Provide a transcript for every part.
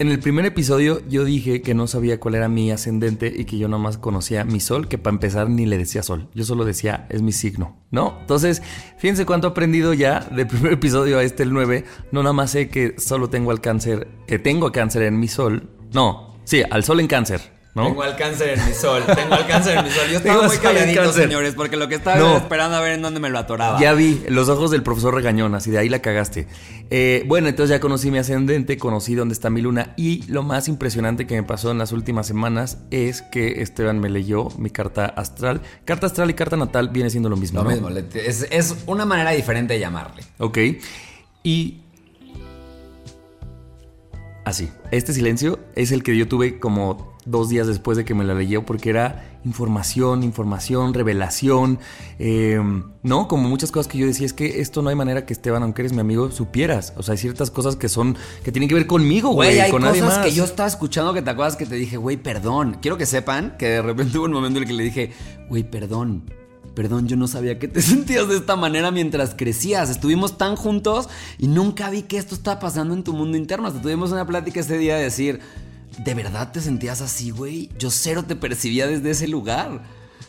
En el primer episodio yo dije que no sabía cuál era mi ascendente y que yo nomás conocía mi sol, que para empezar ni le decía sol. Yo solo decía es mi signo, ¿no? Entonces, fíjense cuánto he aprendido ya del primer episodio a este, el 9. No nada más sé que solo tengo al cáncer, que tengo cáncer en mi sol. No, sí, al sol en cáncer. ¿No? Tengo al cáncer en mi sol, tengo al cáncer en mi sol. Yo estaba muy calladito, señores, porque lo que estaba No. esperando a ver en dónde me lo atoraba. Ya vi los ojos del profesor Regañón, así de ahí la cagaste. Eh, bueno, entonces ya conocí mi ascendente, conocí dónde está mi luna y lo más impresionante que me pasó en las últimas semanas es que Esteban me leyó mi carta astral. Carta astral y carta natal viene siendo lo mismo. Lo ¿no? mismo, es, es una manera diferente de llamarle. Ok. Y... Así. Este silencio es el que yo tuve como dos días después de que me la leyó porque era información, información, revelación, eh, ¿no? Como muchas cosas que yo decía, es que esto no hay manera que Esteban, aunque eres mi amigo, supieras. O sea, hay ciertas cosas que son, que tienen que ver conmigo, güey, hay con nadie cosas más. que yo estaba escuchando que te acuerdas que te dije, güey, perdón. Quiero que sepan que de repente hubo un momento en el que le dije, güey, perdón. Perdón, yo no sabía que te sentías de esta manera mientras crecías. Estuvimos tan juntos y nunca vi que esto estaba pasando en tu mundo interno. Hasta tuvimos una plática ese día de decir, ¿de verdad te sentías así, güey? Yo cero te percibía desde ese lugar.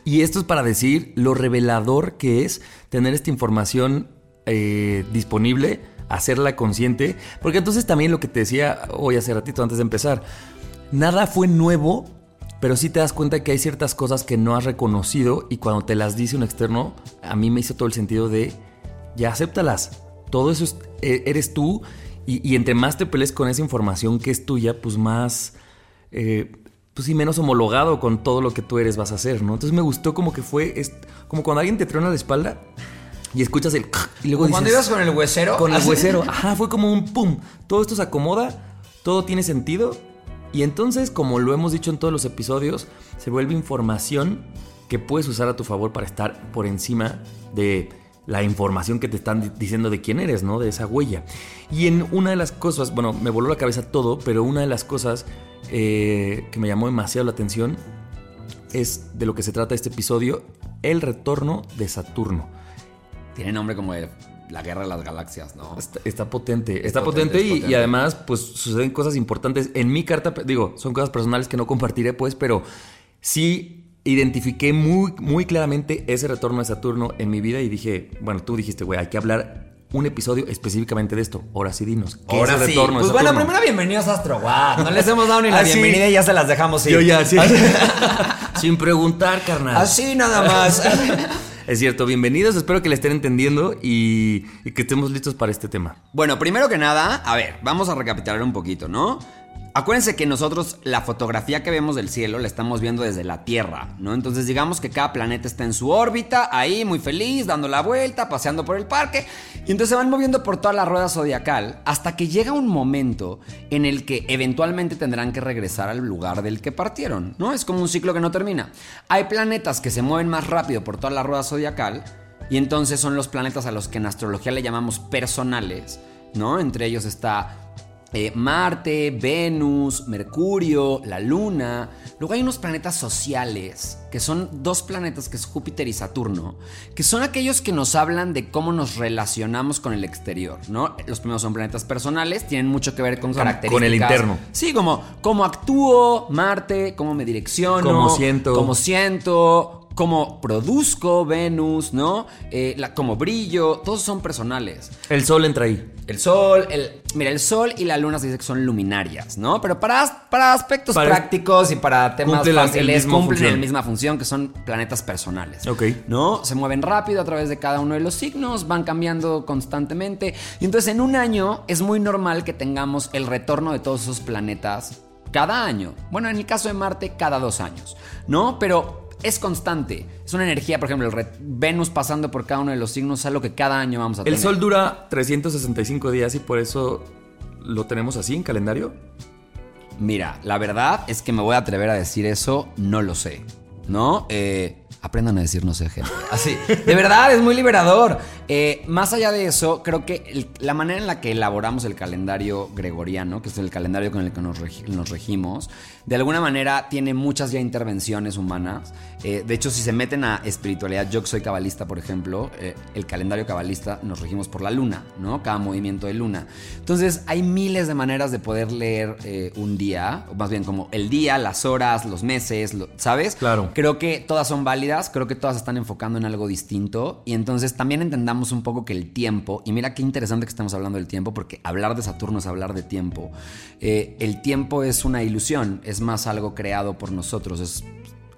Y esto es para decir lo revelador que es tener esta información eh, disponible, hacerla consciente, porque entonces también lo que te decía hoy hace ratito antes de empezar, nada fue nuevo, pero sí te das cuenta que hay ciertas cosas que no has reconocido y cuando te las dice un externo, a mí me hizo todo el sentido de, ya acéptalas, todo eso es- eh, eres tú y, y entre más te pelees con esa información que es tuya, pues más eh, pues sí, menos homologado con todo lo que tú eres vas a hacer, ¿no? Entonces me gustó como que fue, es, como cuando alguien te truena la espalda y escuchas el y luego Como cuando dices, ibas con el huesero. con el huesero, ajá, fue como un pum, todo esto se acomoda, todo tiene sentido y entonces, como lo hemos dicho en todos los episodios, se vuelve información que puedes usar a tu favor para estar por encima de la información que te están di- diciendo de quién eres, ¿no? De esa huella. Y en una de las cosas, bueno, me voló la cabeza todo, pero una de las cosas eh, que me llamó demasiado la atención es de lo que se trata este episodio, el retorno de Saturno. Tiene nombre como de la guerra de las galaxias, ¿no? Está, está potente, está potente, potente, es y, potente. y además pues suceden cosas importantes. En mi carta, digo, son cosas personales que no compartiré pues, pero sí identifiqué muy, muy claramente ese retorno de Saturno en mi vida y dije, bueno, tú dijiste, güey, hay que hablar un episodio específicamente de esto. Ahora sí dinos. ¿qué Ahora es el sí. retorno de Pues bueno, primero bienvenidos a Astro What. No les hemos dado ni la Ah, sí. bienvenida y ya se las dejamos ir. Yo ya, sí. Sin preguntar, carnal. Así nada más. Es cierto, bienvenidos, espero que le estén entendiendo y, y que estemos listos para este tema. Bueno, primero que nada, a ver, vamos a recapitular un poquito, ¿no? Acuérdense que nosotros la fotografía que vemos del cielo la estamos viendo desde la Tierra, ¿no? Entonces digamos que cada planeta está en su órbita, ahí muy feliz, dando la vuelta, paseando por el parque, y entonces se van moviendo por toda la rueda zodiacal hasta que llega un momento en el que eventualmente tendrán que regresar al lugar del que partieron, ¿no? Es como un ciclo que no termina. Hay planetas que se mueven más rápido por toda la rueda zodiacal, y entonces son los planetas a los que en astrología le llamamos personales, ¿no? Entre ellos está eh, Marte, Venus, Mercurio, la Luna. Luego hay unos planetas sociales, que son dos planetas, que es Júpiter y Saturno, que son aquellos que nos hablan de cómo nos relacionamos con el exterior, ¿no? Los primeros son planetas personales, tienen mucho que ver con características. Con el interno. Sí, como cómo actúo, Marte, cómo me direcciono. Cómo siento. Cómo siento, cómo produzco Venus, ¿no? Eh, la, cómo brillo, todos son personales. El sol entra ahí. El sol, el, mira, el sol y la luna se dice que son luminarias, ¿no? Pero para, para aspectos Para- prácticos y para temas Cumple fáciles cumplen función. la misma función que son planetas personales. Ok. ¿No? Se mueven rápido a través de cada uno de los signos, van cambiando constantemente. Y entonces en un año es muy normal que tengamos el retorno de todos esos planetas cada año. Bueno, en el caso de Marte, cada dos años, ¿no? Pero es constante. Es una energía, por ejemplo, el Venus pasando por cada uno de los signos es algo que cada año vamos a El tener. sol dura 365 días y por eso lo tenemos así en calendario. Mira, la verdad es que me voy a atrever a decir eso, no lo sé. ¿No? Eh, aprendan a decir no sé, gente. Así. De verdad, es muy liberador. Eh, más allá de eso, creo que el- la manera en la que elaboramos el calendario gregoriano, que es el calendario con el que nos, regi- nos regimos, de alguna manera tiene muchas ya intervenciones humanas. Eh, de hecho, si se meten a espiritualidad, yo que soy cabalista, por ejemplo, eh, el calendario cabalista nos regimos por la luna, ¿no? Cada movimiento de luna. Entonces, hay miles de maneras de poder leer un día, o más bien como el día, las horas, los meses, lo- ¿sabes? Claro. Creo que todas son válidas, creo que todas están enfocando en algo distinto y entonces también entendamos un poco que el tiempo, y mira qué interesante que estemos hablando del tiempo, porque hablar de Saturno es hablar de tiempo, Eh, el tiempo es una ilusión, es más algo creado por nosotros, es...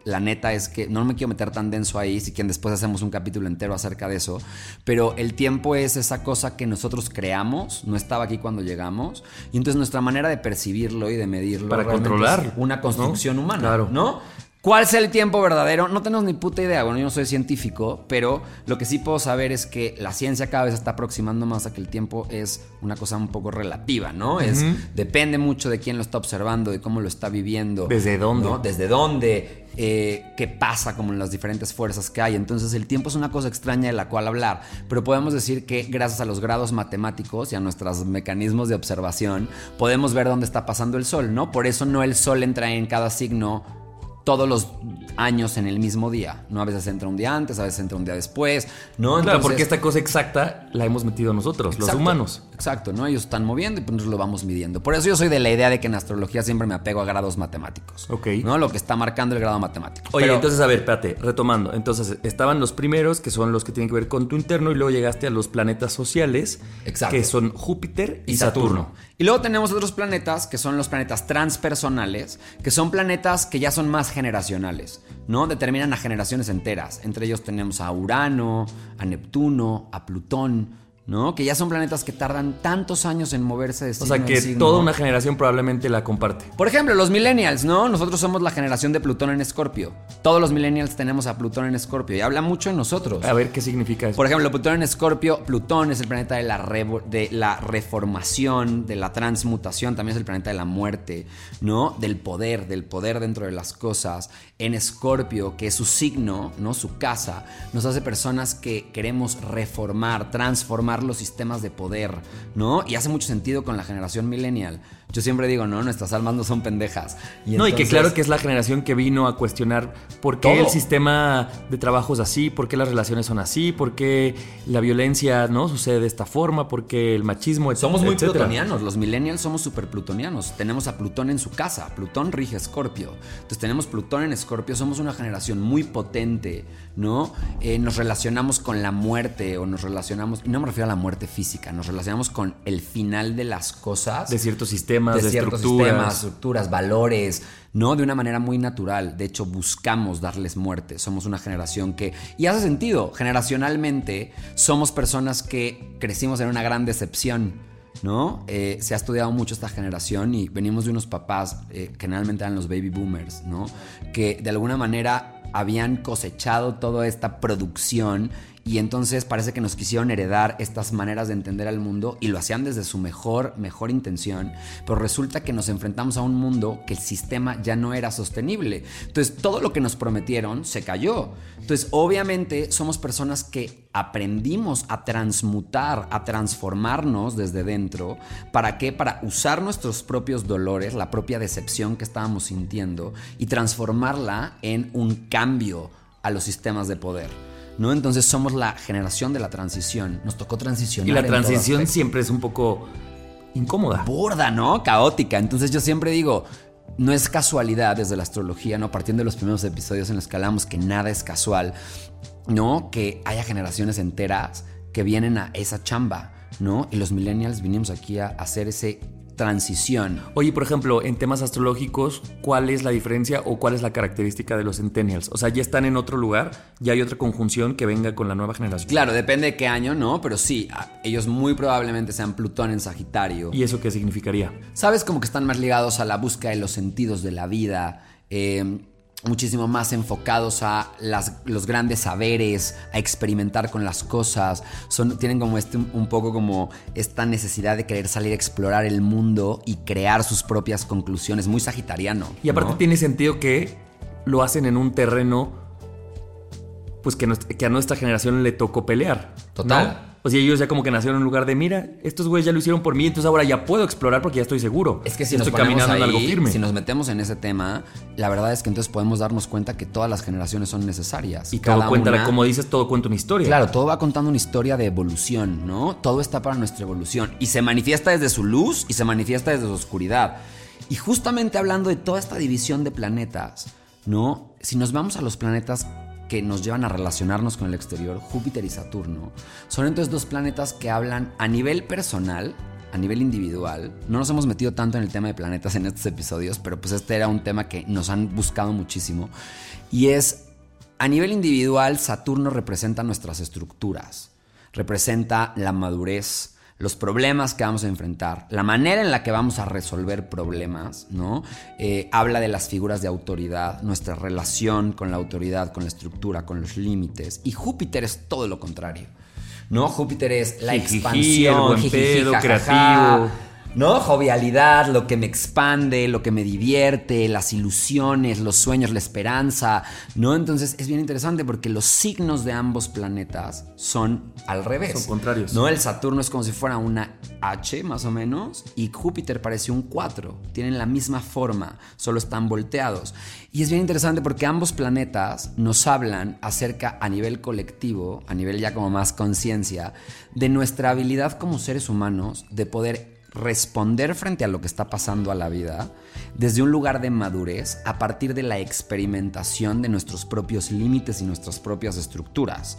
La neta es que no me quiero meter tan denso ahí, si quieren después hacemos un capítulo entero acerca de eso, pero el tiempo es esa cosa que nosotros creamos, no estaba aquí cuando llegamos, y entonces nuestra manera de percibirlo y de medirlo Para controlar, es una construcción ¿no? humana, Claro. ¿no? ¿Cuál sea el tiempo verdadero? No tenemos ni puta idea. Bueno, yo no soy científico, pero lo que sí puedo saber es que la ciencia cada vez está aproximando más a que el tiempo es una cosa un poco relativa, ¿no? Es depende mucho de quién lo está observando, de cómo lo está viviendo. ¿Desde dónde? ¿no? Desde dónde, eh, qué pasa como en las diferentes fuerzas que hay. Entonces el tiempo es una cosa extraña de la cual hablar, pero podemos decir que gracias a los grados matemáticos y a nuestros mecanismos de observación podemos ver dónde está pasando el sol, ¿no? Por eso no el sol entra en cada signo todos los años en el mismo día, ¿no? A veces entra un día antes, a veces entra un día después, ¿no? claro, porque esta cosa exacta la hemos metido nosotros, los humanos. Exacto, ¿no? Ellos están moviendo y pues nosotros lo vamos midiendo. Por eso yo soy de la idea de que en astrología siempre me apego a grados matemáticos. Ok. ¿No? Lo que está marcando el grado matemático. Oye, Pero- entonces, a ver, espérate, retomando. Entonces, estaban los primeros, que son los que tienen que ver con tu interno, y luego llegaste a los planetas sociales, Exacto. que son Júpiter y, y Saturno. Saturno. Y luego tenemos otros planetas que son los planetas transpersonales, que son planetas que ya son más generacionales, ¿no? Determinan a generaciones enteras. Entre ellos tenemos a Urano, a Neptuno, a Plutón, ¿no? Que ya son planetas que tardan tantos años en moverse de O signo sea, en que signo. toda una generación probablemente la comparte. Por ejemplo, los millennials, ¿no? Nosotros somos la generación de Plutón en Escorpio. Todos los millennials tenemos a Plutón en Escorpio y habla mucho de nosotros. A ver qué significa eso. Por ejemplo, Plutón en Escorpio, Plutón es el planeta de la, de la reformación, de la transmutación, también es el planeta de la muerte, ¿no? Del poder, del poder dentro de las cosas. En Escorpio, que es su signo, ¿no? Su casa, nos hace personas que queremos reformar, transformar los sistemas de poder, ¿no? Y hace mucho sentido con la generación millennial. Yo siempre digo, no, nuestras almas no son pendejas. no, y que entonces- claro que es la generación que vino a cuestionar por qué Todo. el sistema de trabajo es así, por qué las relaciones son así, por qué la violencia no sucede de esta forma, por qué el machismo, Somos muy etcétera. plutonianos, los millennials somos súper plutonianos. Tenemos a Plutón en su casa, Plutón rige Escorpio. Entonces tenemos Plutón en Escorpio, somos una generación muy potente, ¿no? Eh, nos relacionamos con la muerte o nos relacionamos, y no me refiero a la muerte física, nos relacionamos con el final de las cosas. De ciertos sistemas, de, ciertos estructuras. sistemas, estructuras, valores, ¿no? De una manera muy natural. De hecho, buscamos darles muerte. Somos una generación que. Y hace sentido. Generacionalmente, somos personas que crecimos en una gran decepción. ¿No? Eh, se ha estudiado mucho esta generación y venimos de unos papás, eh, que generalmente eran los baby boomers, ¿no? Que de alguna manera habían cosechado toda esta producción y entonces parece que nos quisieron heredar estas maneras de entender al mundo y lo hacían desde su mejor, mejor intención, pero resulta que nos enfrentamos a un mundo que el sistema ya no era sostenible. Entonces todo lo que nos prometieron se cayó. Entonces obviamente somos personas que aprendimos a transmutar, a transformarnos desde dentro. ¿Para qué? Para usar nuestros propios dolores, la propia decepción que estábamos sintiendo y transformarla en un cambio a los sistemas de poder. ¿No? Entonces somos la generación de la transición. Nos tocó transicionar. Y la transición siempre es un poco incómoda. Burda, ¿no? Caótica. Entonces yo siempre digo, no es casualidad desde la astrología, ¿no? Partiendo de los primeros episodios en los que hablamos que nada es casual, ¿no? Que haya generaciones enteras que vienen a esa chamba, ¿no? Y los millennials vinimos aquí a hacer ese transición. Oye, por ejemplo, en temas astrológicos, ¿cuál es la diferencia o cuál es la característica de los centennials? O sea, ya están en otro lugar, ya hay otra conjunción que venga con la nueva generación. Claro, depende de qué año, ¿no? Pero sí, ellos muy probablemente sean Plutón en Sagitario. ¿Y eso qué significaría? Sabes como que están más ligados a la búsqueda de los sentidos de la vida. Eh, muchísimo más enfocados a los grandes saberes, a experimentar con las cosas. Son, tienen como este, un poco como esta necesidad de querer salir a explorar el mundo y crear sus propias conclusiones. Muy sagitariano. Y aparte tiene sentido que lo hacen en un terreno pues que, que a nuestra generación le tocó pelear. Total. O sea, ellos ya como que nacieron en un lugar de, mira, estos güeyes ya lo hicieron por mí, entonces ahora ya puedo explorar porque ya estoy seguro. Es que si nos estoy caminando en algo firme. Si nos metemos en ese tema, la verdad es que entonces podemos darnos cuenta que todas las generaciones son necesarias. Y todo cuenta, como dices, todo cuenta una historia. Claro, todo va contando una historia de evolución, ¿no? Todo está para nuestra evolución. Y se manifiesta desde su luz y se manifiesta desde su oscuridad. Y justamente hablando de toda esta división de planetas, ¿no? Si nos vamos a los planetas que nos llevan a relacionarnos con el exterior, Júpiter y Saturno, son entonces dos planetas que hablan a nivel personal, a nivel individual. No nos hemos metido tanto en el tema de planetas en estos episodios, pero pues este era un tema que nos han buscado muchísimo. Y es, a nivel individual, Saturno representa nuestras estructuras, representa la madurez, los problemas que vamos a enfrentar, la manera en la que vamos a resolver problemas, ¿no? Eh, habla de las figuras de autoridad, nuestra relación con la autoridad, con la estructura, con los límites. Y Júpiter es todo lo contrario, ¿no? Júpiter es la expansión, el buen creativo ¿no? Jovialidad, lo que me expande, lo que me divierte, las ilusiones, los sueños, la esperanza, ¿no? Entonces es bien interesante porque los signos de ambos planetas son al revés. Son contrarios. ¿No? El Saturno es como si fuera una H más o menos y Júpiter parece un 4. Tienen la misma forma, solo están volteados. Y es bien interesante porque ambos planetas nos hablan acerca a nivel colectivo, a nivel ya como más conciencia, de nuestra habilidad como seres humanos de poder responder frente a lo que está pasando a la vida desde un lugar de madurez a partir de la experimentación de nuestros propios límites y nuestras propias estructuras.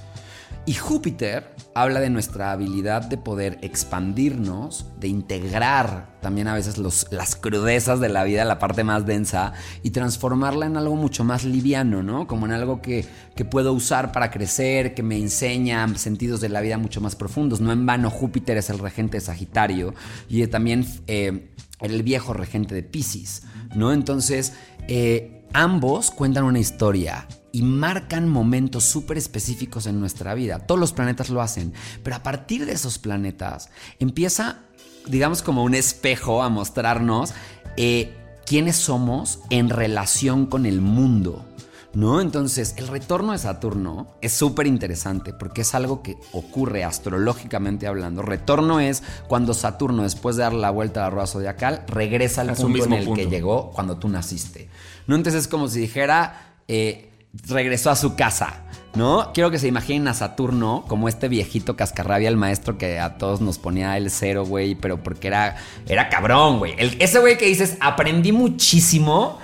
Y Júpiter habla de nuestra habilidad de poder expandirnos, de integrar también a veces las crudezas de la vida, la parte más densa, y transformarla en algo mucho más liviano, ¿no? Como en algo que, puedo usar para crecer, que me enseña sentidos de la vida mucho más profundos. No en vano Júpiter es el regente de Sagitario y también eh, el viejo regente de Pisces, ¿no? Entonces, eh, ambos cuentan una historia y marcan momentos súper específicos en nuestra vida. Todos los planetas lo hacen, pero a partir de esos planetas empieza, digamos, como un espejo a mostrarnos eh, quiénes somos en relación con el mundo. ¿No? Entonces, el retorno de Saturno es súper interesante porque es algo que ocurre astrológicamente hablando. Retorno es cuando Saturno, después de dar la vuelta a la rueda zodiacal, regresa al punto en el que llegó cuando tú naciste. ¿No? Entonces es como si dijera. Eh, regresó a su casa, ¿no? Quiero que se imaginen a Saturno como este viejito cascarrabia, el maestro que a todos nos ponía el cero, güey, pero porque era, era cabrón, güey. ese güey que dices, aprendí muchísimo.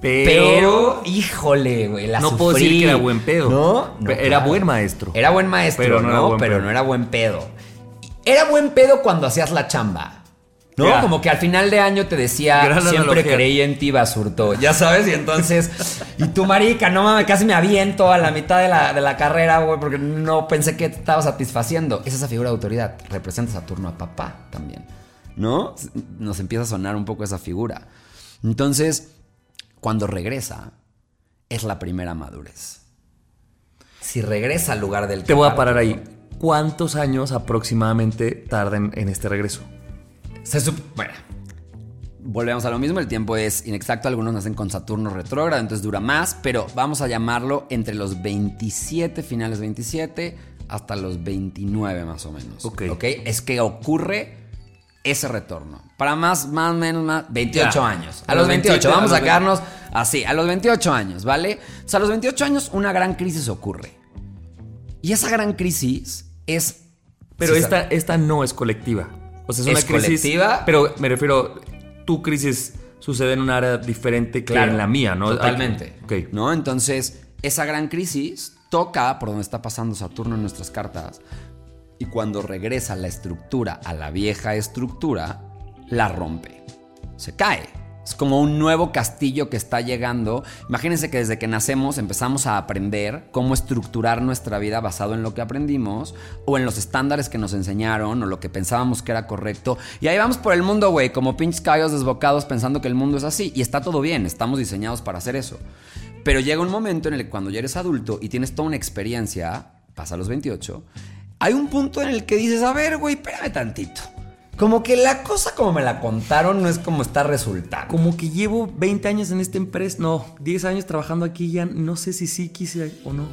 Pero, híjole, güey, la No puedo decir que era buen pedo. ¿No? era buen maestro. Era buen maestro, pero no, pero no era buen pedo. Era buen pedo cuando hacías la chamba. ¿No? Como que al final de año te decía, siempre creí en ti, Basurto. Ya sabes, y entonces, y tu marica, no mames, casi me aviento a la mitad de la, de la carrera, güey, porque no pensé que te estaba satisfaciendo. Es esa figura de autoridad. Representa Saturno a papá también, ¿no? Nos empieza a sonar un poco esa figura. Entonces, cuando regresa, es la primera madurez. si regresa al lugar del Te voy a parar ahí. ¿Cuántos años aproximadamente tardan en este regreso? Se bueno, volvemos a lo mismo, el tiempo es inexacto, algunos nacen con Saturno retrógrado, entonces dura más, pero vamos a llamarlo entre los 27, finales 27, hasta los 29 más o menos. Ok. ¿Ok? Es que ocurre ese retorno. Para más, más menos, más, 28 Ya. años. A A los los 28, 27, vamos a sacarnos así, a los 28 años, ¿vale? O sea, a los 28 años una gran crisis ocurre. Y esa gran crisis es... Pero sí, esta, esta no es colectiva. O sea, es una ¿Es crisis. colectiva? Pero me refiero, tu crisis sucede en un área diferente que en la mía, ¿no? Totalmente. Ok. ¿No? Entonces, esa gran crisis toca por donde está pasando Saturno en nuestras cartas. Y cuando regresa la estructura a la vieja estructura, la rompe. Se cae. Es como un nuevo castillo que está llegando. Imagínense que desde que nacemos empezamos a aprender cómo estructurar nuestra vida basado en lo que aprendimos o en los estándares que nos enseñaron o lo que pensábamos que era correcto. Y ahí vamos por el mundo, güey, como pinches caballos desbocados pensando que el mundo es así. Y está todo bien, estamos diseñados para hacer eso. Pero llega un momento en el que cuando ya eres adulto y tienes toda una experiencia, pasa a los 28, hay un punto en el que dices, a ver, güey, espérame tantito. Como que la cosa como me la contaron no es como está resultando. Como que llevo 20 años en esta empresa, no, 10 años trabajando aquí ya no sé si sí quise o no.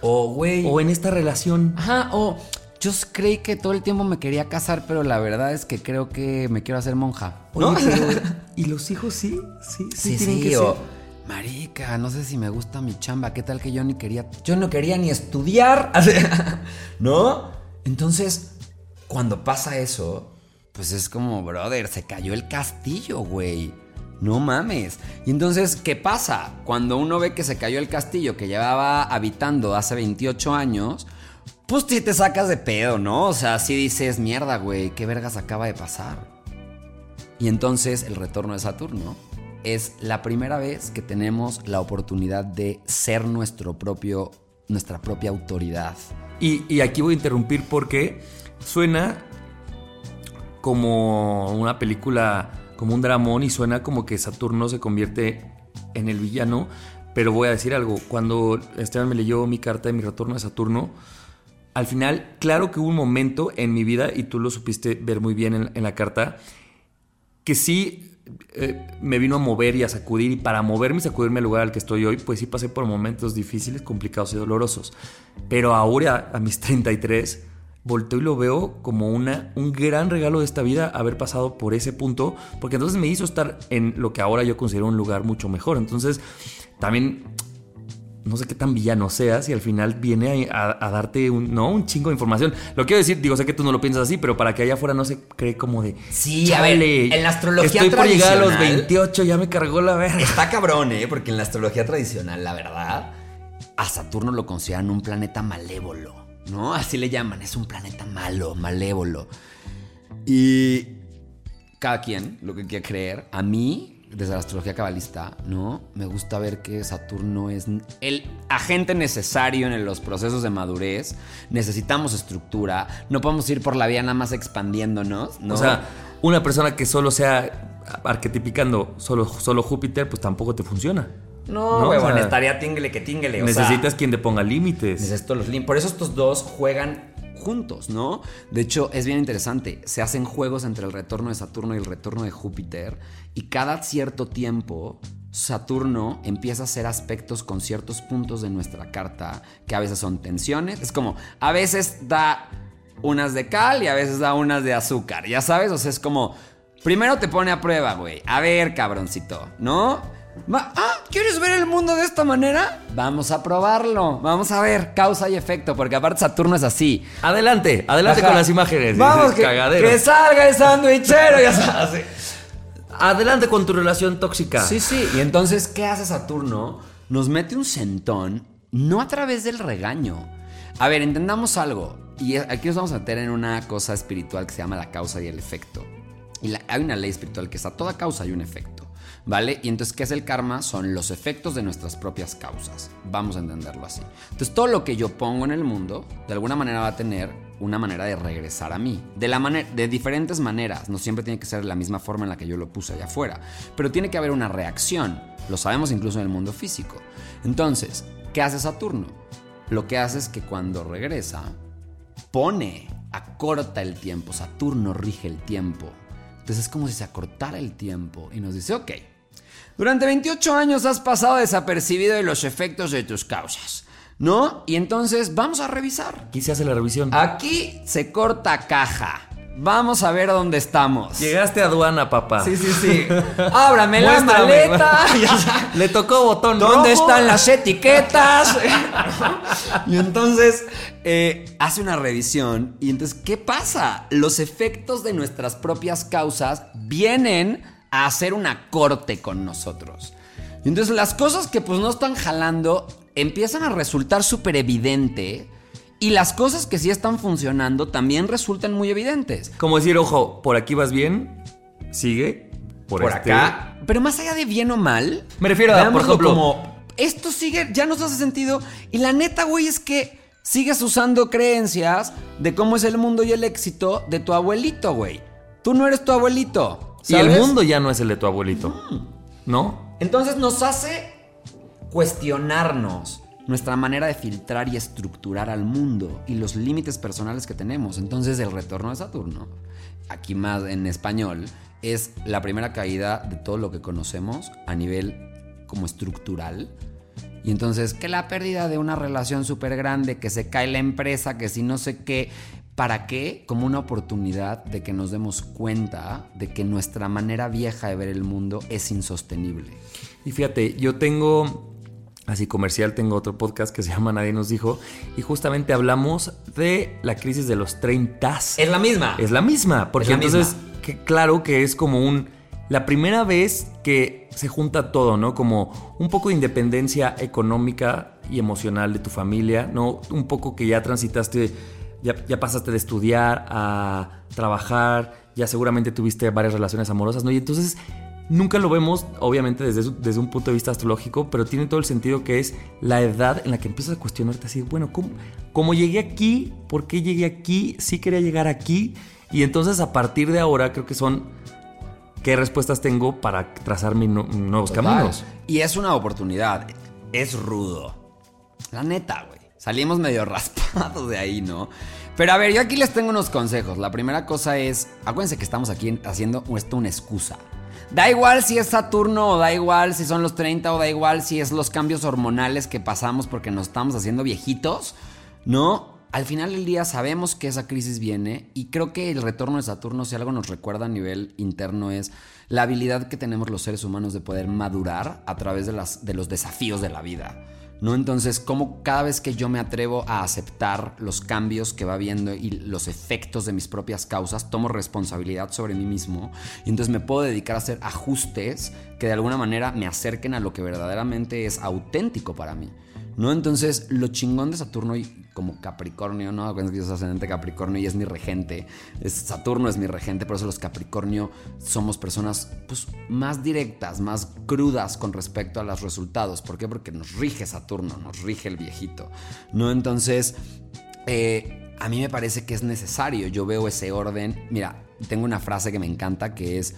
O, güey. O en esta relación. Ajá, o yo creí que todo el tiempo me quería casar, pero la verdad es que creo que me quiero hacer monja. ¿No? Oye, pero, ¿Y los hijos sí? Sí, sí, Sí, tienen sí, que o, ser. marica, no sé si me gusta mi chamba, qué tal que yo ni quería, yo no quería ni estudiar, ¿no? Entonces, cuando pasa eso, pues es como, brother, se cayó el castillo, güey. No mames. Y entonces, ¿qué pasa? Cuando uno ve que se cayó el castillo que llevaba habitando hace 28 años, pues sí te sacas de pedo, ¿no? O sea, sí dices, mierda, güey, ¿qué vergas acaba de pasar? Y entonces el retorno de Saturno es la primera vez que tenemos la oportunidad de ser nuestro propio, nuestra propia autoridad. Y, y aquí voy a interrumpir porque suena como una película, como un dramón y suena como que Saturno se convierte en el villano. Pero voy a decir algo, cuando Esteban me leyó mi carta de mi retorno de Saturno, al final, claro que hubo un momento en mi vida, y tú lo supiste ver muy bien en, en la carta, que sí eh, me vino a mover y a sacudir. Y para moverme y sacudirme al lugar al que estoy hoy, pues sí pasé por momentos difíciles, complicados y dolorosos. Pero ahora, a mis 33, volteo y lo veo como una, un gran regalo de esta vida haber pasado por ese punto, porque entonces me hizo estar en lo que ahora yo considero un lugar mucho mejor. Entonces, también no sé qué tan villano seas y al final viene a, a- a darte un, ¿no? un chingo de información. Lo quiero decir, digo, sé que tú no lo piensas así, pero para que allá afuera no se cree como de... Sí, a ver, "Chale, en la astrología Estoy por llegar a los tradicional- 28, ya me cargó la verga. Está cabrón, ¿eh? Porque en la astrología tradicional, la verdad, a Saturno lo consideran un planeta malévolo, ¿no? Así le llaman, es un planeta malo, malévolo. Y cada quien lo que quiere creer. A mí, desde la astrología cabalista, ¿no? Me gusta ver que Saturno es el agente necesario en los procesos de madurez. Necesitamos estructura. No podemos ir por la vía nada más expandiéndonos, ¿no? O sea, una persona que solo sea arquetipicando solo, solo Júpiter, pues tampoco te funciona. No, ¿no? O huevón, sea, estaría tingle que tingle. o sea, Necesitas quien te ponga límites. Necesito los lim- Por eso estos dos juegan juntos, ¿no? De hecho, es bien interesante. Se hacen juegos entre el retorno de Saturno y el retorno de Júpiter. Y cada cierto tiempo, Saturno empieza a hacer aspectos con ciertos puntos de nuestra carta que a veces son tensiones. Es como, a veces da unas de cal y a veces da unas de azúcar, ¿ya sabes? O sea, es como, primero te pone a prueba, güey. A ver, cabroncito, ¿no? Ah, ¿quieres ver el mundo de esta manera? Vamos a probarlo. Vamos a ver causa y efecto, porque aparte Saturno es así. Adelante, adelante Ajá. con las imágenes. Vamos, que, salga el sandwichero, ya sabes. Adelante con tu relación tóxica. Sí, sí. Y entonces, ¿qué hace Saturno? Nos mete un sentón, no a través del regaño. A ver, entendamos algo. Y aquí nos vamos a meter en una cosa espiritual que se llama la causa y el efecto. Y la- hay una ley espiritual que es a toda causa hay un efecto. ¿Vale? Y entonces, ¿qué es el karma? Son los efectos de nuestras propias causas. Vamos a entenderlo así. Entonces, todo lo que yo pongo en el mundo, de alguna manera va a tener una manera de regresar a mí. De, la de diferentes maneras. No siempre tiene que ser la misma forma en la que yo lo puse allá afuera. Pero tiene que haber una reacción. Lo sabemos incluso en el mundo físico. Entonces, ¿qué hace Saturno? lo que hace es que cuando regresa, pone, acorta el tiempo. Saturno rige el tiempo. Entonces es como si se acortara el tiempo y nos dice, ok, durante 28 años has pasado desapercibido de los efectos de tus causas, ¿no? Y entonces vamos a revisar. Aquí se hace la revisión. Aquí se corta caja. Vamos a ver dónde estamos. Llegaste a aduana, papá. Sí, sí, sí. Ábrame la Muéstrame. maleta. Le tocó botón ¿Dónde rojo. están las etiquetas? y entonces eh, hace una revisión. Y entonces, ¿qué pasa? Los efectos de nuestras propias causas vienen a hacer una corte con nosotros. Y entonces las cosas que pues no están jalando empiezan a resultar súper evidente. Y las cosas que sí están funcionando también resultan muy evidentes. Como decir, ojo, por aquí vas bien, sigue. Por, Por, este- acá. Pero más allá de bien o mal. Me refiero a, por ejemplo, como esto sigue, ya nos hace sentido. Y la neta, güey, es que sigues usando creencias de cómo es el mundo y el éxito de tu abuelito, güey. Tú no eres tu abuelito. Y el ¿sabes? mundo ya no es el de tu abuelito. ¿No? Entonces nos hace cuestionarnos nuestra manera de filtrar y estructurar al mundo y los límites personales que tenemos. Entonces el retorno de Saturno, aquí más en español, es la primera caída de todo lo que conocemos a nivel como estructural. Y entonces que la pérdida de una relación súper grande, que se cae la empresa, que si no sé qué, ¿para qué? Como una oportunidad de que nos demos cuenta de que nuestra manera vieja de ver el mundo es insostenible. Y fíjate, yo tengo, así comercial, tengo otro podcast que se llama Nadie nos dijo, y justamente hablamos de la crisis de los 30. Es la misma. Es la misma, porque la entonces, misma. que, claro que es como un... La primera vez que se junta todo, ¿no? Como un poco de independencia económica y emocional de tu familia, ¿no? Un poco que ya transitaste, ya, ya pasaste de estudiar a trabajar, ya seguramente tuviste varias relaciones amorosas, ¿no? Y entonces nunca lo vemos, obviamente, desde, desde un punto de vista astrológico, pero tiene todo el sentido que es la edad en la que empiezas a cuestionarte así, bueno, ¿cómo, cómo llegué aquí? ¿Por qué llegué aquí? Sí quería llegar aquí. Y entonces a partir de ahora creo que son qué respuestas tengo para trazar mis nu- nuevos caminos. Y es una oportunidad. Es rudo. La neta, güey. Salimos medio raspados de ahí, ¿no? Pero a ver, yo aquí les tengo unos consejos. La primera cosa es, acuérdense que estamos aquí haciendo esto una excusa. Da igual si es Saturno o da igual si son los 30 o da igual si es los cambios hormonales que pasamos porque nos estamos haciendo viejitos, ¿no? Al final del día sabemos que esa crisis viene y creo que el retorno de Saturno, si algo nos recuerda a nivel interno, es la habilidad que tenemos los seres humanos de poder madurar a través de, de los desafíos de la vida. ¿No? Entonces, como cada vez que yo me atrevo a aceptar los cambios que va viendo y los efectos de mis propias causas, tomo responsabilidad sobre mí mismo y entonces me puedo dedicar a hacer ajustes que de alguna manera me acerquen a lo que verdaderamente es auténtico para mí. ¿No? Entonces, lo chingón de Saturno y como Capricornio, ¿no? Acuérdense que yo soy ascendente Capricornio y es mi regente. Es, Saturno es mi regente, por eso los Capricornio somos personas pues, más directas, más crudas con respecto a los resultados. ¿Por qué? Porque nos rige Saturno, nos rige el viejito. ¿No? Entonces, eh, a mí me parece que es necesario. Yo veo ese orden. Mira, tengo una frase que me encanta que es.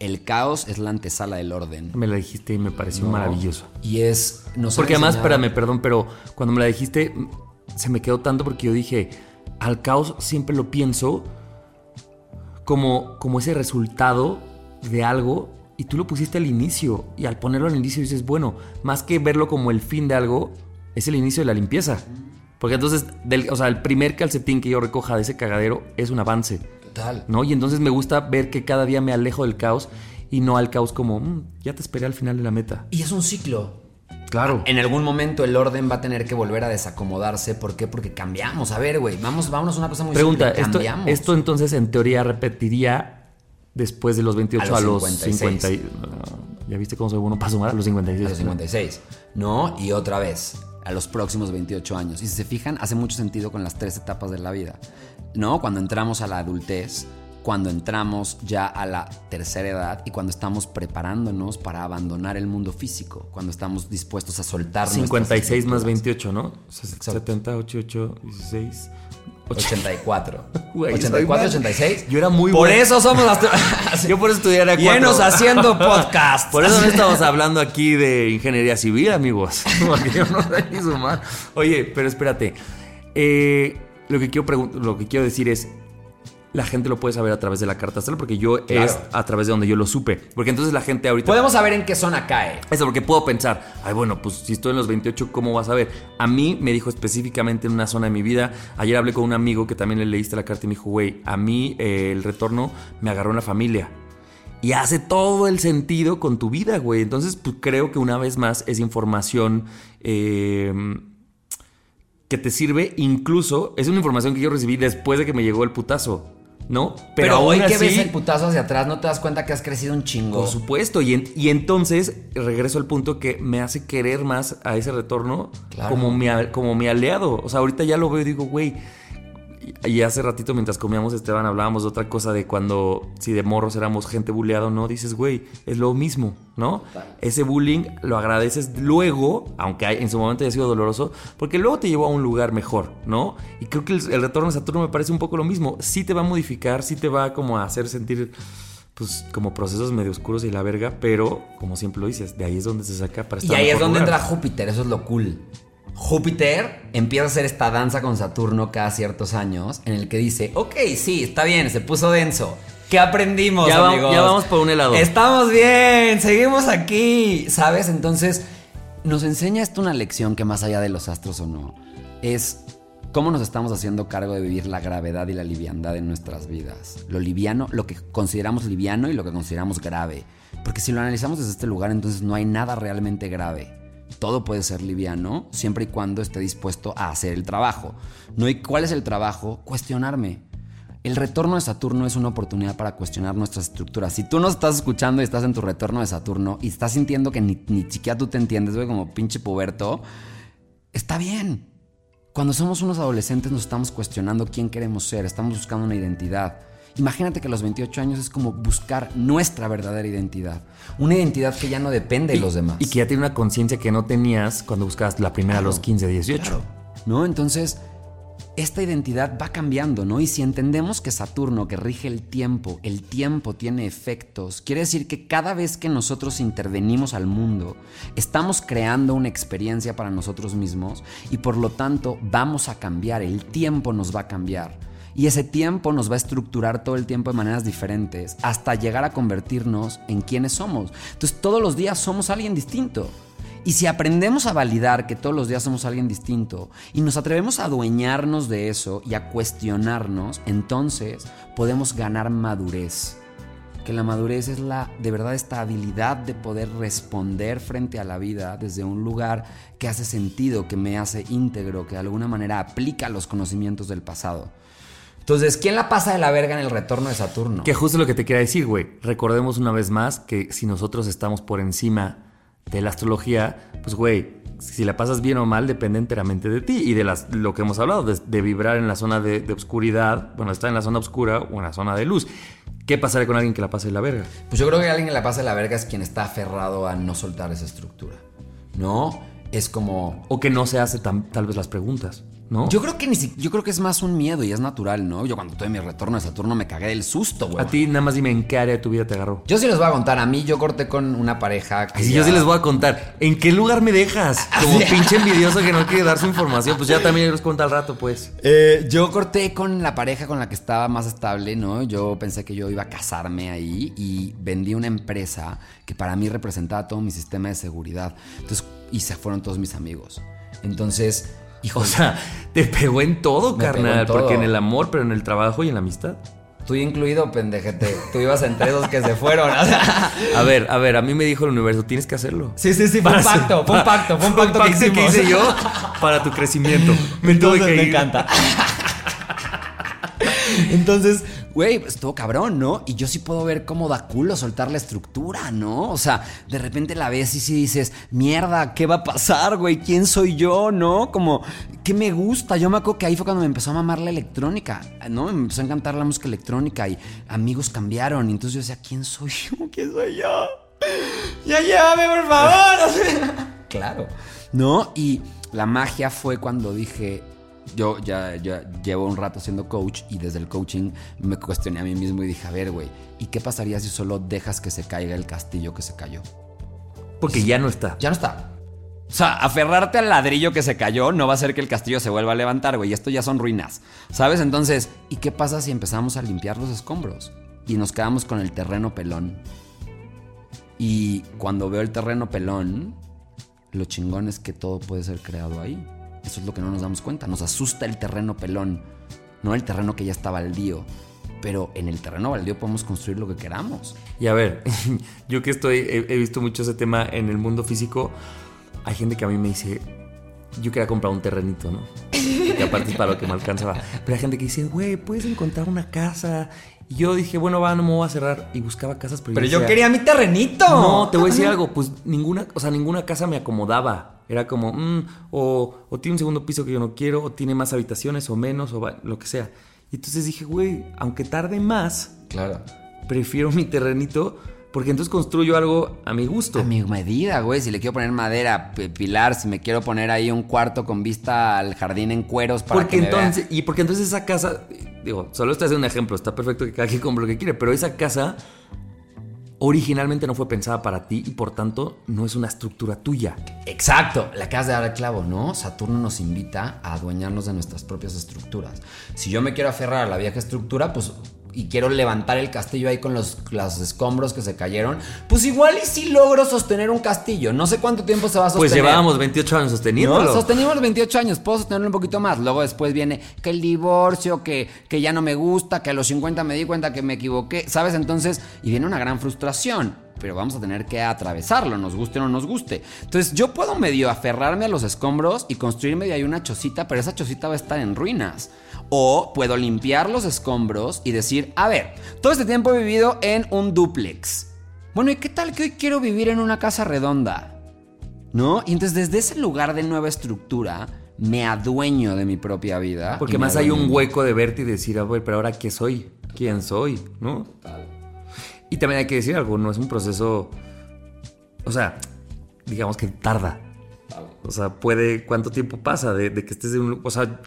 El caos es la antesala del orden. Me la dijiste y me pareció ¿no? maravilloso. Y es. nos Porque además, enseñado- espérame, perdón, pero cuando me la dijiste, se me quedó tanto porque yo dije, al caos siempre lo pienso como, como ese resultado de algo y tú lo pusiste al inicio. Y al ponerlo al inicio dices, bueno, más que verlo como el fin de algo, es el inicio de la limpieza. Porque entonces, del, o sea, el primer calcetín que yo recoja de ese cagadero es un avance. Total. ¿no? Y entonces me gusta ver que cada día me alejo del caos y no al caos como, "Mm, ya te esperé al final de la meta. Y es un ciclo. Claro. En algún momento el orden va a tener que volver a desacomodarse. ¿Por qué? Porque cambiamos. A ver, güey, vamos, vámonos a una cosa muy Pregunta, simple. esto, Cambiamos. esto entonces en teoría repetiría después de los 28 A a los los, 56. 50. y- ah, ya viste cómo soy bueno para sumar a los 56. a los 56. ¿No? Y otra vez, a los próximos 28 años. Y si se fijan, hace mucho sentido con las tres etapas de la vida. ¿No? Cuando entramos a la adultez, cuando entramos ya a la tercera edad y cuando estamos preparándonos para abandonar el mundo físico, cuando estamos dispuestos a soltar nuestras 56 más estructuras. 28, ¿no? O sea, 70, 88, 16. 84. Güey, soy 84, mal. 86. Yo era muy Por bueno. eso somos astro- Yo por eso estudiara cuatro. Llenos haciendo podcast. Por eso no estamos hablando aquí de ingeniería civil, amigos. Porque yo no sé ni sumar. Oye, pero espérate. Eh, lo, que quiero lo que quiero decir es. La gente lo puede saber a través de la carta astral porque yo Claro. es a través de donde yo lo supe. Porque entonces la gente ahorita. Podemos saber en qué zona cae. Eso, porque puedo pensar, ay, bueno, pues si estoy en los 28, ¿cómo vas a ver? A mí me dijo específicamente en una zona de mi vida. Ayer hablé con un amigo que también le leíste la carta y me dijo, güey, a mí eh, el retorno me agarró en la familia. Y hace todo el sentido con tu vida, güey. Entonces, pues creo que una vez más es información eh, que te sirve. Incluso es una información que yo recibí después de que me llegó el putazo, ¿no? Pero, aún hoy que así- ves el putazo hacia atrás, no te das cuenta que has crecido un chingo. por supuesto, y, en- y entonces regreso al punto que me hace querer más a ese retorno Claro. como, mi, como mi aliado. O sea, ahorita ya lo veo y digo, güey. Y y hace ratito mientras comíamos, Esteban, hablábamos de otra cosa de cuando, si de morros éramos gente bulleada o no, dices, güey, es lo mismo, ¿no? Ese bullying lo agradeces luego, aunque hay- en su momento haya sido doloroso, porque luego te llevó a un lugar mejor, ¿no? Y creo que el, el retorno de Saturno me parece un poco lo mismo. Sí te va a modificar, sí te va como a hacer sentir pues como procesos medio oscuros y la verga, pero como siempre lo dices, de ahí es donde se saca para Y estar ahí es donde lugar. entra Júpiter, eso es lo cool. Júpiter empieza a hacer esta danza con Saturno cada ciertos años en el que dice, ok, sí, está bien, se puso denso. ¿Qué aprendimos, Ya amigos? ya vamos por un helado. Estamos bien, seguimos aquí, ¿sabes? Entonces, nos enseña esto una lección que más allá de los astros o no, es cómo nos estamos haciendo cargo de vivir la gravedad y la liviandad en nuestras vidas. Lo liviano, lo que consideramos liviano y lo que consideramos grave. Porque si lo analizamos desde este lugar, entonces no hay nada realmente grave. Todo puede ser liviano siempre y cuando esté dispuesto a hacer el trabajo. ¿No? ¿Y cuál es el trabajo? Cuestionarme. El retorno de Saturno es una oportunidad para cuestionar nuestras estructuras. Si tú nos estás escuchando y estás en tu retorno de Saturno y estás sintiendo que ni, ni siquiera tú te entiendes, güey, como pinche puberto, está bien. Cuando somos unos adolescentes nos estamos cuestionando quién queremos ser, estamos buscando una identidad. Imagínate que a los 28 años es como buscar nuestra verdadera identidad. Una identidad que ya no depende de los demás. Y que ya tiene una conciencia que no tenías cuando buscabas la primera a los 15, 18. ¿no? Entonces, esta identidad va cambiando, ¿no? Y si entendemos que Saturno, que rige el tiempo, el tiempo tiene efectos, quiere decir que cada vez que nosotros intervenimos al mundo, estamos creando una experiencia para nosotros mismos y por lo tanto vamos a cambiar, el tiempo nos va a cambiar. Y ese tiempo nos va a estructurar todo el tiempo de maneras diferentes hasta llegar a convertirnos en quienes somos. Entonces todos los días somos alguien distinto. Y si aprendemos a validar que todos los días somos alguien distinto y nos atrevemos a adueñarnos de eso y a cuestionarnos, entonces podemos ganar madurez. Que la madurez es la, de verdad, esta habilidad de poder responder frente a la vida desde un lugar que hace sentido, que me hace íntegro, que de alguna manera aplica los conocimientos del pasado. Entonces, ¿quién la pasa de la verga en el retorno de Saturno? Que justo lo que te quería decir, güey. Recordemos una vez más que si nosotros estamos por encima de la astrología, pues, güey, si la pasas bien o mal depende enteramente de ti y de las, lo que hemos hablado, de, de vibrar en la zona de, de oscuridad, bueno, estar en la zona oscura o en la zona de luz. ¿Qué pasaría con alguien que la pase de la verga? Pues yo creo que alguien que la pasa de la verga es quien está aferrado a no soltar esa estructura. ¿No? Es como. O que no se hace tan- tal vez las preguntas, ¿no? Yo creo que ni si- yo creo que es más un miedo y es natural, ¿no? Yo cuando tuve mi retorno de Saturno me cagué del susto, güey. A ti nada más dime en qué área de tu vida te agarró. Yo sí les voy a contar. A mí yo corté con una pareja que. Ya- yo sí les voy a contar. ¿En qué lugar me dejas? Como pinche envidioso que no quiere dar su información. Pues ya también les cuenta al rato, pues. Eh, yo corté con la pareja con la que estaba más estable, ¿no? Yo pensé que yo iba a casarme ahí y vendí una empresa que para mí representaba todo mi sistema de seguridad. Entonces, y se fueron todos mis amigos. Entonces, hijo, O sea, te pegó en todo, Me carnal. en todo. Porque en el amor, pero en el trabajo y en la amistad. tú incluido, pendejete. Tú ibas entre esos que se fueron. o sea. A ver, a ver, a mí me dijo el universo, tienes que hacerlo. Sí, sí, sí, fue un pacto, fue un pacto, fue un pacto que hicimos. hice yo para tu crecimiento. Me tuve que me ir. encanta. Entonces, güey, pues, estuvo cabrón, ¿no? Y yo sí puedo ver cómo da culo soltar la estructura, ¿no? O sea, de repente la ves y sí dices, mierda, ¿qué va a pasar, güey? ¿Quién soy yo, no? Como, ¿qué me gusta? Yo me acuerdo que ahí fue cuando me empezó a mamar la electrónica, ¿no? Me empezó a encantar la música electrónica y amigos cambiaron. Y entonces yo decía, ¿quién soy yo? ¿Quién soy yo? Ya llévame, por favor. claro. ¿No? Y la magia fue cuando dije, yo ya, ya llevo un rato siendo coach y desde el coaching me cuestioné a mí mismo y dije, a ver, güey, ¿y qué pasaría si solo dejas que se caiga el castillo que se cayó? Porque ya no está. Ya no está. O sea, aferrarte al ladrillo que se cayó no va a hacer que el castillo se vuelva a levantar, güey. Esto ya son ruinas. ¿Sabes? Entonces, ¿y qué pasa si empezamos a limpiar los escombros? Y nos quedamos con el terreno pelón. Y cuando veo el terreno pelón, lo chingón es que todo puede ser creado ahí. Eso es lo que no nos damos cuenta. Nos asusta el terreno pelón, no el terreno que ya está baldío. Pero en el terreno baldío podemos construir lo que queramos. Y a ver, yo que estoy, he, he visto mucho ese tema en el mundo físico, hay gente que a mí me dice, yo quería comprar un terrenito, ¿no? Que aparte es para lo que me alcanzaba. Pero hay gente que dice, güey, puedes encontrar una casa. Y yo dije, bueno, va, no me voy a cerrar. Y buscaba casas, pero, Pero yo decía, quería mi terrenito. No, te voy a decir algo, pues ninguna, o sea, ninguna casa me acomodaba. Era como, mm, o, o tiene un segundo piso que yo no quiero, o tiene más habitaciones o menos, o lo que sea. Y entonces dije, güey, aunque tarde más, Claro. prefiero mi terrenito, porque entonces construyo algo a mi gusto. A mi medida, güey. Si le quiero poner madera, pilar, si me quiero poner ahí un cuarto con vista al jardín en cueros para Porque que me entonces, y porque entonces esa casa, digo, solo estoy haciendo un ejemplo, está perfecto que cada quien compre lo que quiere, pero esa casa originalmente no fue pensada para ti y por tanto no es una estructura tuya. Exacto, le acabas de dar el clavo, ¿no? Saturno nos invita a adueñarnos de nuestras propias estructuras. Si yo me quiero aferrar a la vieja estructura, pues y quiero levantar el castillo ahí con los, los escombros que se cayeron, pues igual y sí logro sostener un castillo. No sé cuánto tiempo se va a sostener. Pues llevábamos 28 años sosteniéndolo. No, sostenimos 28 años, puedo sostenerlo un poquito más. Luego después viene que el divorcio, que, que ya no me gusta, que a los 50 me di cuenta que me equivoqué, ¿sabes? Entonces, y viene una gran frustración. Pero vamos a tener que atravesarlo, nos guste o no nos guste. Entonces, yo puedo medio aferrarme a los escombros y construirme de ahí una chocita, pero esa chocita va a estar en ruinas. O puedo limpiar los escombros y decir, a ver, todo este tiempo he vivido en un duplex. Bueno, ¿y qué tal que hoy quiero vivir en una casa redonda? ¿No? Y entonces desde ese lugar de nueva estructura me adueño de mi propia vida. Porque más hay un hueco de verte y decir, a ver, pero ahora qué soy, quién soy, ¿no? Y también hay que decir algo, no es un proceso, o sea, digamos que tarda. O sea, puede, ¿cuánto tiempo pasa de, que estés en un... O sea,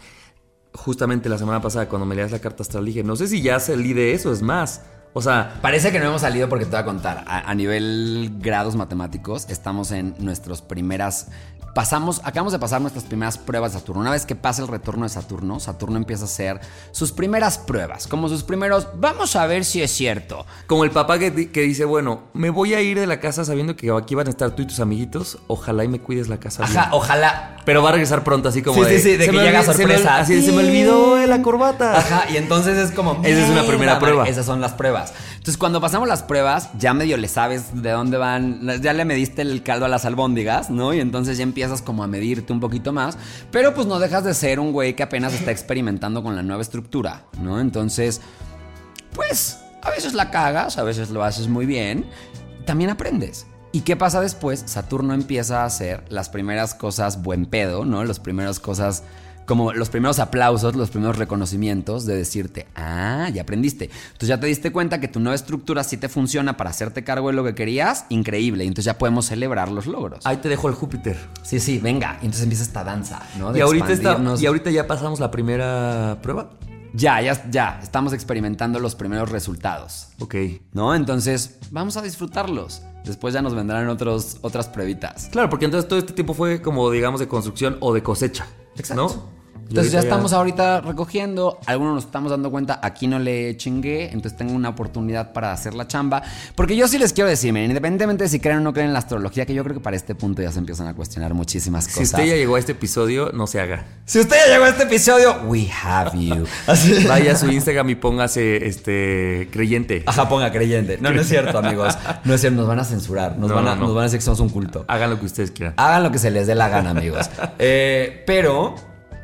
justamente la semana pasada cuando me leas la carta astral dije, no sé si ya salí de eso, es más. O sea, Parece que no hemos salido porque te voy a contar. A, a nivel grados matemáticos, estamos en nuestras primeras. Pasamos, acabamos de pasar nuestras primeras pruebas de Saturno. Una vez que pasa el retorno de Saturno, Saturno empieza a hacer sus primeras pruebas, como sus primeros. Vamos a ver si es cierto. como el papá que, que dice, bueno, me voy a ir de la casa sabiendo que aquí van a estar tú y tus amiguitos, ojalá y me cuides la casa. bien". Ajá, ojalá. Pero va a regresar pronto, así como Sí, de. sí, sí, de "Se que llega olvi- se me sorpresa. así de, se me olvidó la corbata. Ajá, y entonces es como. Esa es una primera "Mierda, prueba". madre". Esas son las pruebas. Entonces, cuando pasamos las pruebas, ya medio le sabes de dónde van. Ya le mediste el caldo a las albóndigas, ¿no? Y entonces ya empiezas como a medirte un poquito más. Pero pues no dejas de ser un güey que apenas está experimentando con la nueva estructura, ¿no? Entonces, pues a veces la cagas, a veces lo haces muy bien. También aprendes. ¿Y qué pasa después? Saturno empieza a hacer las primeras cosas buen pedo, ¿no? Las primeras cosas como los primeros aplausos, los primeros reconocimientos de decirte, ah, ya aprendiste. Entonces ya te diste cuenta que tu nueva estructura sí te funciona para hacerte cargo de lo que querías, increíble. Y entonces ya podemos celebrar los logros. Ahí te dejo el Júpiter. Sí, sí, venga. Y entonces empieza esta danza, ¿no? De Y ahorita, está, expandirnos. y ahorita ya pasamos la primera prueba. Ya, ya, ya. Estamos experimentando los primeros resultados. Ok. ¿No? Entonces, vamos a disfrutarlos. Después ya nos vendrán otros, otras pruebitas. Claro, porque entonces todo este tiempo fue como, digamos, de construcción o de cosecha. Exacto. ¿No? Entonces ya estamos ahorita recogiendo, algunos nos estamos dando cuenta, aquí no le chingué, entonces tengo una oportunidad para hacer la chamba. Porque yo sí les quiero decir, miren, independientemente de si creen o no creen en la astrología, que yo creo que para este punto ya se empiezan a cuestionar muchísimas Si cosas. usted ya llegó a este episodio, no se haga. Si usted ya llegó a este episodio, we have you. Así- Vaya a su Instagram y póngase este creyente. Ajá, ponga creyente. No, no es cierto, amigos. No es cierto, nos van a censurar. Nos, No, van, a, no, no. nos van a decir que somos un culto. Hagan lo que ustedes quieran. Hagan lo que se les dé la gana, amigos. Eh, pero,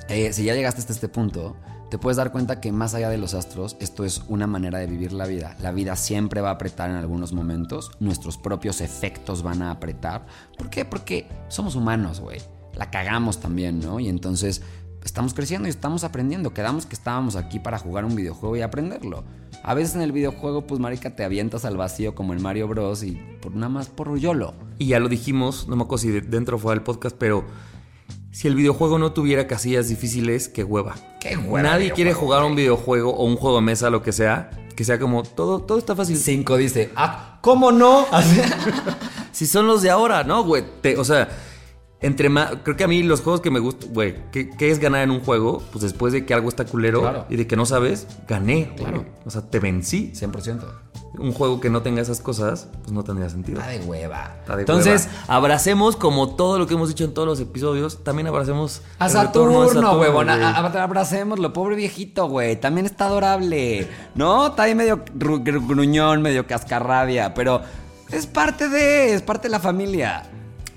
eh, si ya llegaste hasta este punto, te puedes dar cuenta que más allá de los astros, esto es una manera de vivir la vida. La vida siempre va a apretar en algunos momentos. Nuestros propios efectos van a apretar. ¿Por qué? Porque somos humanos, güey. La cagamos también, ¿no? Y entonces estamos creciendo y estamos aprendiendo. Quedamos que estábamos aquí para jugar un videojuego y aprenderlo. A veces en el videojuego, pues, marica, te avientas al vacío como en Mario Bros. y por nada más por YOLO. Y ya lo dijimos, no me acuerdo si de- dentro fue del podcast, pero si el videojuego no tuviera casillas difíciles, qué hueva. Qué hueva Nadie quiere jugar un videojuego o un juego de mesa, lo que sea, que sea como todo, todo está fácil. Cinco dice, ah, ¿cómo no? Si son los de ahora, ¿no, güey? Te- o sea, entre más. Creo que a mí los juegos que me gustan, güey, ¿qué, qué es ganar en un juego? Pues después de que algo está culero Claro. y de que no sabes, gané. Claro. O sea, te vencí. 100%. Un juego que no tenga esas cosas, pues no tendría sentido. Está de hueva. Está de Entonces, hueva. abracemos como todo lo que hemos dicho en todos los episodios, también abracemos a Saturno, Saturno, huevón. güey. a- a- Abracémoslo, pobre viejito, güey. También está adorable. ¿No? Está ahí medio gru- gru- gruñón, medio cascarrabia. Pero es parte de. Es parte de la familia.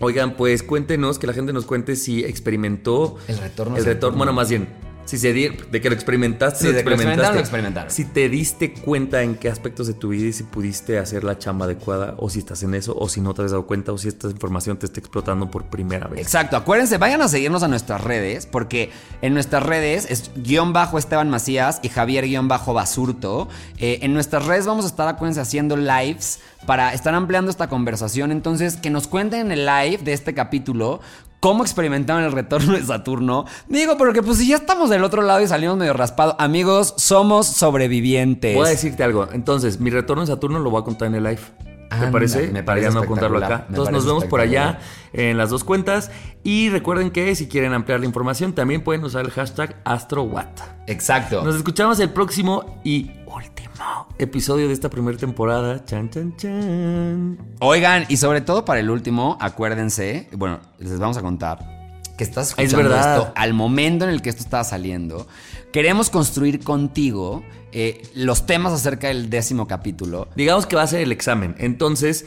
Oigan, pues cuéntenos, que la gente nos cuente si experimentó El retorno El retorno, bueno, más bien, si se di, de que lo experimentaste, Sí, lo de que lo experimentaron. Si te diste cuenta en qué aspectos de tu vida y si pudiste hacer la chamba adecuada, o si estás en eso, o si no te has dado cuenta, o si esta información te está explotando por primera vez. Exacto, acuérdense, vayan a seguirnos a nuestras redes, porque en nuestras redes es guion bajo Esteban Macías y Javier guion bajo Basurto. Eh, en nuestras redes vamos a estar, acuérdense, haciendo lives para estar ampliando esta conversación. Entonces, que nos cuenten en el live de este capítulo cómo experimentaron el retorno de Saturno. Digo, porque pues si ya estamos del otro lado y salimos medio raspado, amigos, somos sobrevivientes. Voy a decirte algo. Entonces, mi retorno en Saturno lo voy a contar en el live. ¿Te parece? me parece no contarlo acá. Entonces nos vemos por allá en las dos cuentas. Y recuerden que si quieren ampliar la información, también pueden usar el hashtag AstroWatt. Exacto. Nos escuchamos el próximo y episodio de esta primera temporada. Chan, chan, chan. Oigan, y sobre todo para el último, acuérdense, bueno, les vamos a contar que estás escuchando verdad. esto al momento en el que esto estaba saliendo. Queremos construir contigo eh, los temas acerca del décimo capítulo. Digamos que va a ser el examen. Entonces,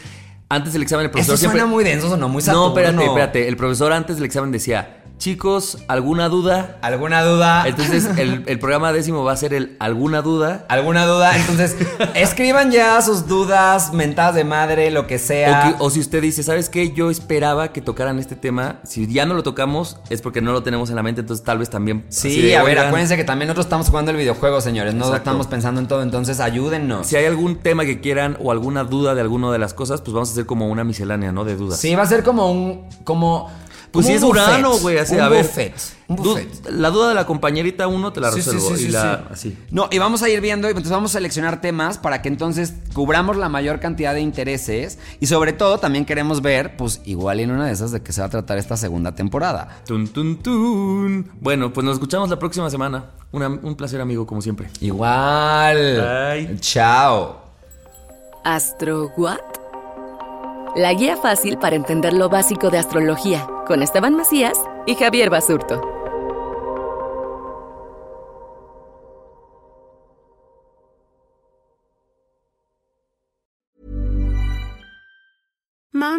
antes del examen, el profesor Eso siempre. suena muy denso, sonó muy No, Saturno. espérate, espérate. El profesor antes del examen decía: Chicos, ¿alguna duda? ¿Alguna duda? Entonces, el, el programa décimo va a ser el ¿Alguna duda? ¿Alguna duda? Entonces, escriban ya sus dudas, mentadas de madre, lo que O, sea. que- o si usted dice, ¿sabes qué? Yo esperaba que tocaran este tema. Si ya no lo tocamos, es porque no lo tenemos en la mente. Entonces, tal vez también. Sí, de, a ver, "Oigan, acuérdense que también nosotros estamos jugando el videojuego, señores. No Exacto. estamos pensando en todo, entonces ayúdennos. Si hay algún tema que quieran o alguna duda de alguna de las cosas, pues vamos a hacer como una miscelánea, ¿no? De dudas. Sí, va a ser como un. como. Pues un es Urano, güey, así, un a ver. buffet, un Du- buffet. La duda de la compañerita uno te la Sí, sí, resuelvo. sí, sí, y la, sí. así. No, y vamos a ir viendo y entonces vamos a seleccionar temas para que entonces cubramos la mayor cantidad de intereses y sobre todo también queremos ver, pues igual en una de esas de que se va a tratar esta segunda temporada. Tun, tun, tun. Bueno, pues nos escuchamos la próxima semana. Una- un placer, amigo, como siempre. Igual. Bye. Chao. ¿Astro What? La guía fácil para entender lo básico de astrología, con Esteban Macías y Javier Basurto.